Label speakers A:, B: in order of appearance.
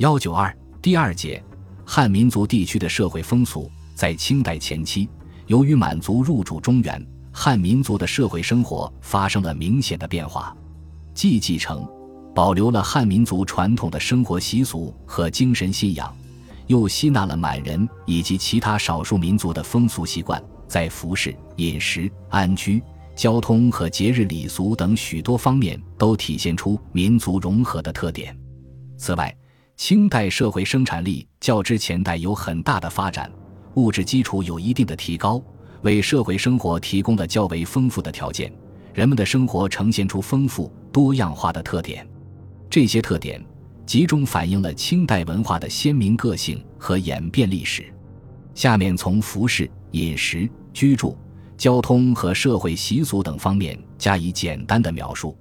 A: 幺九二第二节，汉民族地区的社会风俗，在清代前期，由于满族入主中原，汉民族的社会生活发生了明显的变化，既继承、保留了汉民族传统的生活习俗和精神信仰，又吸纳了满人以及其他少数民族的风俗习惯，在服饰、饮食、安居、交通和节日礼俗等许多方面都体现出民族融合的特点。此外，清代社会生产力较之前代有很大的发展，物质基础有一定的提高，为社会生活提供了较为丰富的条件。人们的生活呈现出丰富多样化的特点，这些特点集中反映了清代文化的鲜明个性和演变历史。下面从服饰、饮食、居住、交通和社会习俗等方面加以简单的描述。